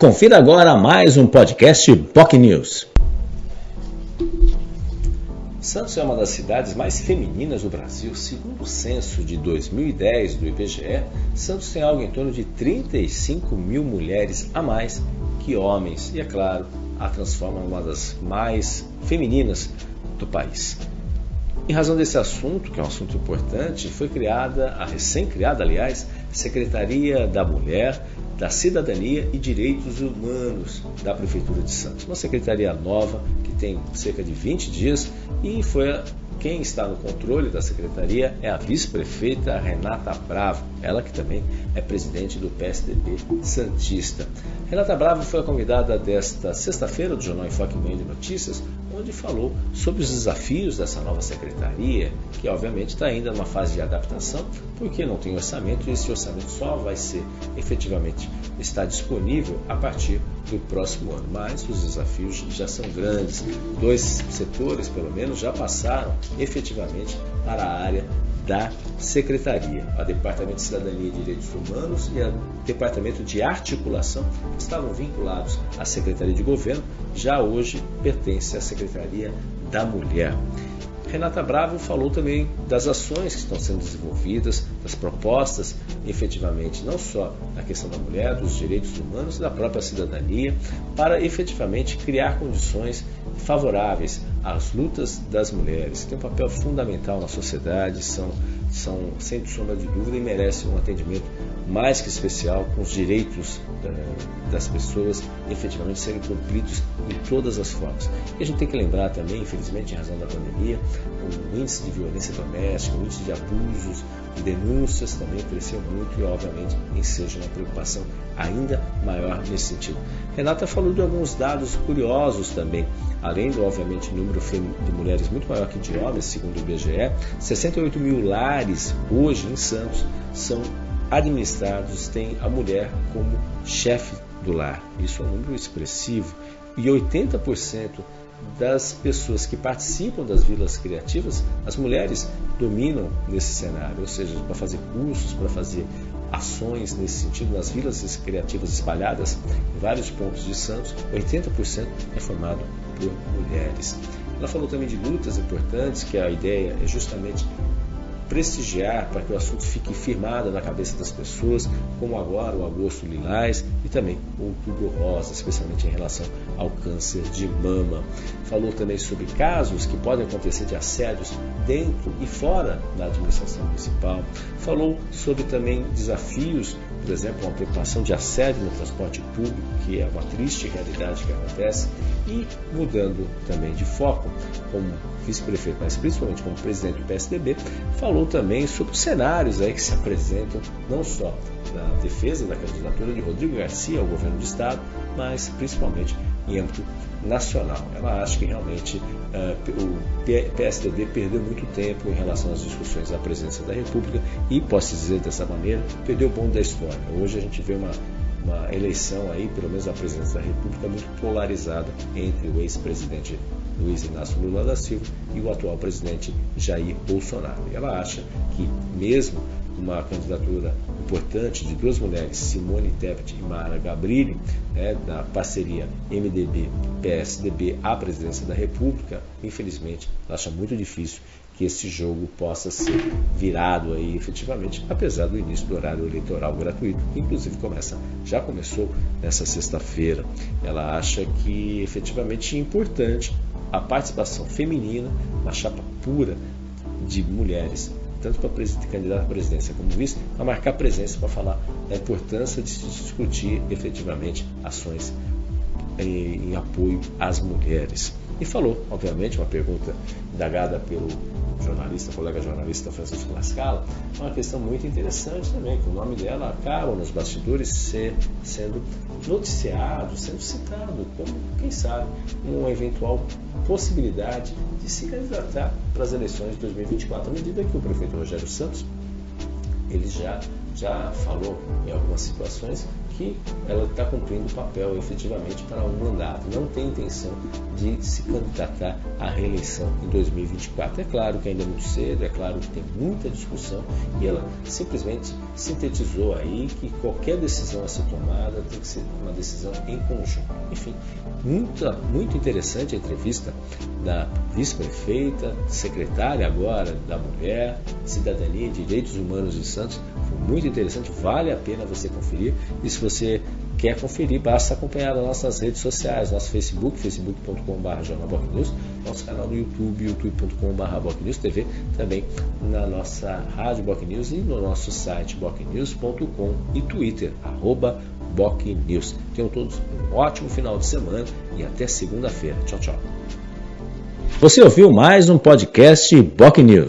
Confira agora mais um podcast POC News. Santos é uma das cidades mais femininas do Brasil. Segundo o censo de 2010 do IBGE, Santos tem algo em torno de 35 mil mulheres a mais que homens. E, é claro, a transforma em uma das mais femininas do país. Em razão desse assunto, que é um assunto importante, foi criada, a recém-criada, aliás, Secretaria da Mulher, da Cidadania e Direitos Humanos da Prefeitura de Santos. Uma secretaria nova que tem cerca de 20 dias e foi quem está no controle da secretaria é a vice-prefeita Renata Bravo, ela que também é presidente do PSDB Santista. Renata Bravo foi a convidada desta sexta-feira do Jornal Enfoque Meio de Notícias, onde falou sobre os desafios dessa nova secretaria, que obviamente está ainda numa fase de adaptação, porque não tem orçamento e esse orçamento só vai ser efetivamente estar disponível a partir do próximo ano. Mas os desafios já são grandes. Dois setores, pelo menos, já passaram efetivamente para a área da Secretaria, a Departamento de Cidadania e Direitos Humanos e a Departamento de Articulação, estavam vinculados à Secretaria de Governo, já hoje pertence à Secretaria da Mulher. Renata Bravo falou também das ações que estão sendo desenvolvidas, das propostas, efetivamente, não só na questão da mulher, dos direitos humanos e da própria cidadania, para efetivamente criar condições favoráveis às lutas das mulheres. Tem um papel fundamental na sociedade, são, são sem sombra de dúvida, e merecem um atendimento mais que especial com os direitos eh, das pessoas efetivamente serem cumpridos em todas as formas. E a gente tem que lembrar também, infelizmente, em razão da pandemia, o índice de violência doméstica, o índice de abusos e denúncias também cresceu muito e, obviamente, enseja uma preocupação ainda maior nesse sentido. Renata falou de alguns dados curiosos também, além do, obviamente, número de mulheres muito maior que de homens, segundo o IBGE, 68 mil lares hoje em Santos são administrados, têm a mulher como chefe do lar. Isso é um número expressivo. E 80% das pessoas que participam das vilas criativas, as mulheres dominam nesse cenário, ou seja, para fazer cursos, para fazer ações nesse sentido nas vilas criativas espalhadas em vários pontos de Santos, 80% é formado por mulheres. Ela falou também de lutas importantes, que a ideia é justamente prestigiar para que o assunto fique firmado na cabeça das pessoas, como agora o agosto lilás e também o outubro rosa, especialmente em relação ao câncer de mama. Falou também sobre casos que podem acontecer de assédios dentro e fora da administração municipal. Falou sobre também desafios, por exemplo, uma preocupação de assédio no transporte público, que é uma triste realidade que acontece, e mudando também de foco, como vice-prefeito, mas principalmente como presidente do PSDB, falou também sobre os cenários aí que se apresentam, não só na defesa da candidatura de Rodrigo Garcia ao governo do Estado, mas principalmente âmbito nacional. Ela acha que realmente uh, o PSDB perdeu muito tempo em relação às discussões da presidência da República e, posso dizer dessa maneira, perdeu o bonde da história. Hoje a gente vê uma uma eleição aí, pelo menos a presidência da República, muito polarizada entre o ex-presidente Luiz Inácio Lula da Silva e o atual presidente Jair Bolsonaro. Ela acha que, mesmo uma candidatura importante de duas mulheres, Simone Tebet e Mara Gabrilli, né, da parceria MDB-PSDB à presidência da República, infelizmente, acha muito difícil que esse jogo possa ser virado aí efetivamente, apesar do início do horário eleitoral gratuito, que inclusive começa, já começou nessa sexta-feira. Ela acha que efetivamente é importante a participação feminina na chapa pura de mulheres, tanto para candidato à presidência como vice, para marcar presença para falar da importância de se discutir efetivamente ações em, em apoio às mulheres. E falou, obviamente, uma pergunta indagada pelo jornalista, colega jornalista Francisco Lascala, uma questão muito interessante também, que o nome dela acaba nos bastidores ser, sendo noticiado, sendo citado como, quem sabe, uma eventual possibilidade de se candidatar para as eleições de 2024, à medida que o prefeito Rogério Santos ele já, já falou em algumas situações que ela está cumprindo o papel efetivamente para um mandato, não tem intenção de se candidatar à reeleição em 2024. É claro que ainda é muito cedo, é claro que tem muita discussão e ela simplesmente sintetizou aí que qualquer decisão a ser tomada tem que ser uma decisão em conjunto. Enfim, muita, muito interessante a entrevista da vice-prefeita, secretária agora da Mulher, Cidadania e Direitos Humanos de Santos. Muito interessante, vale a pena você conferir. E se você quer conferir, basta acompanhar nas nossas redes sociais, nosso Facebook, facebook.com.br nosso canal no YouTube, youtube.com.br também na nossa rádio Bocnews e no nosso site bocnews.com e Twitter, arroba BocNews. Tenham todos um ótimo final de semana e até segunda-feira. Tchau, tchau. Você ouviu mais um podcast Boc News.